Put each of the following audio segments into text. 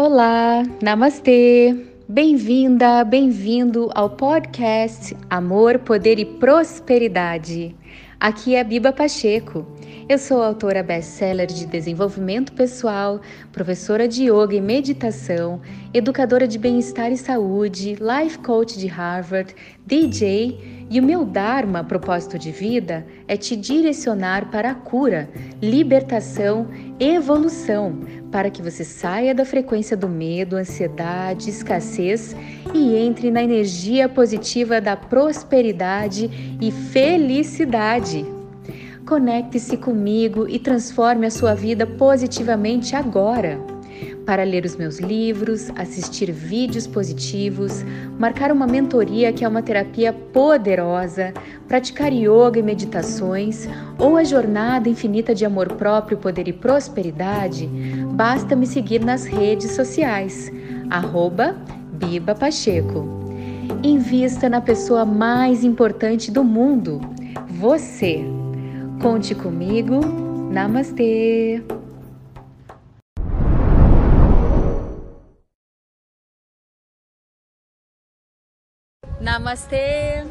Olá, namastê! Bem-vinda, bem-vindo ao podcast Amor, Poder e Prosperidade. Aqui é Biba Pacheco. Eu sou autora best-seller de desenvolvimento pessoal, professora de yoga e meditação, educadora de bem-estar e saúde, life coach de Harvard, DJ e o meu Dharma, propósito de vida, é te direcionar para a cura, libertação, evolução, para que você saia da frequência do medo, ansiedade, escassez e entre na energia positiva da prosperidade e felicidade. Conecte-se comigo e transforme a sua vida positivamente agora para ler os meus livros, assistir vídeos positivos, marcar uma mentoria que é uma terapia poderosa, praticar yoga e meditações ou a jornada infinita de amor próprio, poder e prosperidade, basta me seguir nas redes sociais, arroba Biba Pacheco. Invista na pessoa mais importante do mundo, você. Conte comigo. Namastê! Namastê!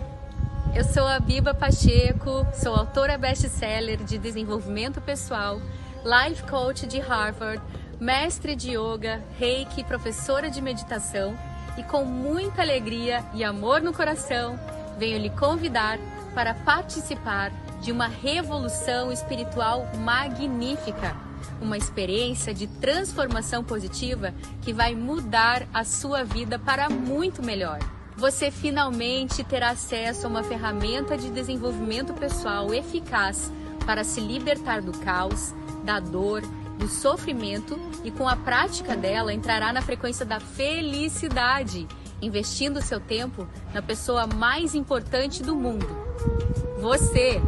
Eu sou a Biba Pacheco, sou autora best-seller de desenvolvimento pessoal, life coach de Harvard, mestre de yoga, reiki, professora de meditação e com muita alegria e amor no coração, venho lhe convidar para participar de uma revolução espiritual magnífica, uma experiência de transformação positiva que vai mudar a sua vida para muito melhor você finalmente terá acesso a uma ferramenta de desenvolvimento pessoal eficaz para se libertar do caos, da dor, do sofrimento e com a prática dela entrará na frequência da felicidade, investindo seu tempo na pessoa mais importante do mundo, você.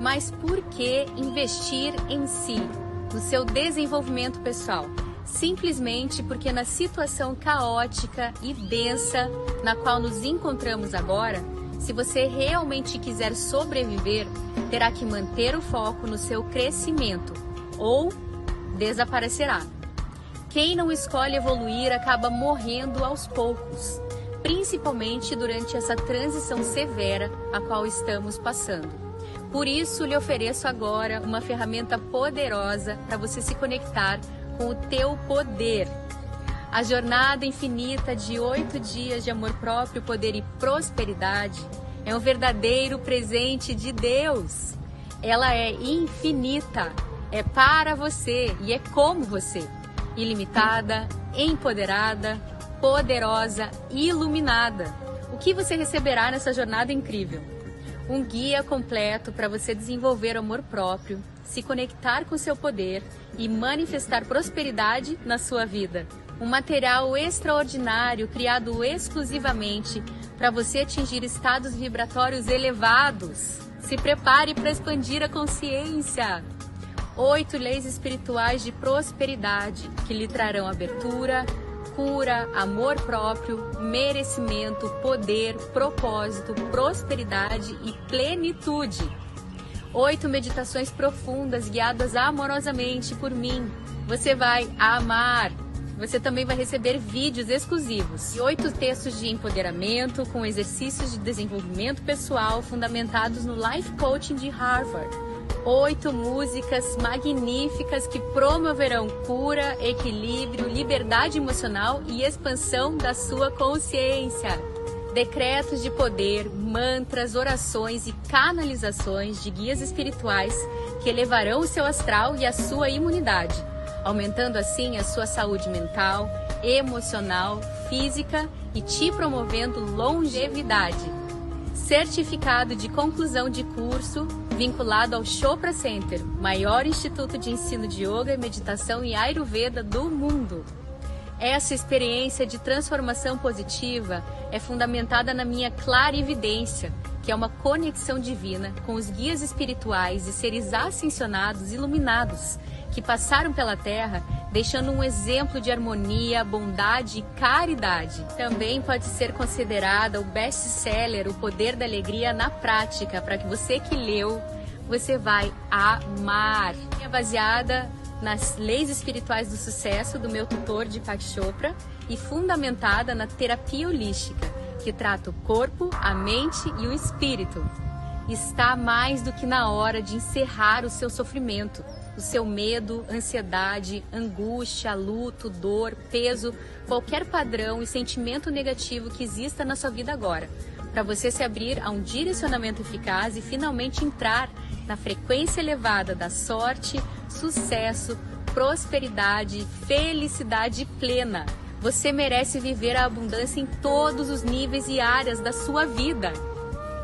Mas por que investir em si, no seu desenvolvimento pessoal? Simplesmente porque na situação caótica e densa na qual nos encontramos agora, se você realmente quiser sobreviver, terá que manter o foco no seu crescimento ou desaparecerá. Quem não escolhe evoluir acaba morrendo aos poucos, principalmente durante essa transição severa a qual estamos passando. Por isso, lhe ofereço agora uma ferramenta poderosa para você se conectar com o teu poder. A jornada infinita de oito dias de amor próprio, poder e prosperidade é um verdadeiro presente de Deus. Ela é infinita, é para você e é como você. Ilimitada, empoderada, poderosa, iluminada. O que você receberá nessa jornada incrível? Um guia completo para você desenvolver amor próprio, se conectar com seu poder e manifestar prosperidade na sua vida. Um material extraordinário criado exclusivamente para você atingir estados vibratórios elevados. Se prepare para expandir a consciência. Oito leis espirituais de prosperidade que lhe trarão abertura, cura, amor próprio, merecimento, poder, propósito, prosperidade e plenitude. Oito meditações profundas guiadas amorosamente por mim. Você vai amar. Você também vai receber vídeos exclusivos e oito textos de empoderamento com exercícios de desenvolvimento pessoal fundamentados no Life Coaching de Harvard. Oito músicas magníficas que promoverão cura, equilíbrio, liberdade emocional e expansão da sua consciência decretos de poder, mantras, orações e canalizações de guias espirituais que elevarão o seu astral e a sua imunidade, aumentando assim a sua saúde mental, emocional, física e te promovendo longevidade. Certificado de conclusão de curso vinculado ao Chopra Center, maior instituto de ensino de yoga, meditação e ayurveda do mundo. Essa experiência de transformação positiva é fundamentada na minha clara evidência, que é uma conexão divina com os guias espirituais e seres ascensionados iluminados que passaram pela Terra, deixando um exemplo de harmonia, bondade e caridade. Também pode ser considerada o best-seller O Poder da Alegria na prática, para que você que leu, você vai amar. É baseada nas leis espirituais do sucesso do meu tutor de Chopra e fundamentada na terapia holística, que trata o corpo, a mente e o espírito. Está mais do que na hora de encerrar o seu sofrimento, o seu medo, ansiedade, angústia, luto, dor, peso, qualquer padrão e sentimento negativo que exista na sua vida agora, para você se abrir a um direcionamento eficaz e finalmente entrar na frequência elevada da sorte, sucesso, prosperidade, felicidade plena. Você merece viver a abundância em todos os níveis e áreas da sua vida.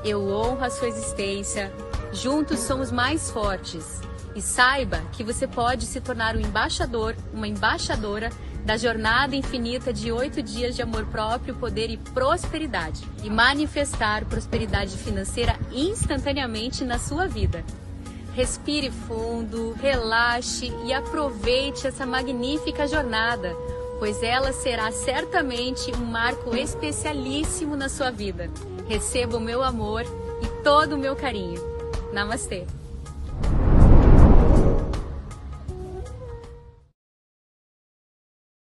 Eu honro a sua existência. Juntos somos mais fortes. E saiba que você pode se tornar um embaixador, uma embaixadora da jornada infinita de oito dias de amor próprio, poder e prosperidade e manifestar prosperidade financeira instantaneamente na sua vida. Respire fundo, relaxe e aproveite essa magnífica jornada, pois ela será certamente um marco especialíssimo na sua vida. Receba o meu amor e todo o meu carinho. Namastê!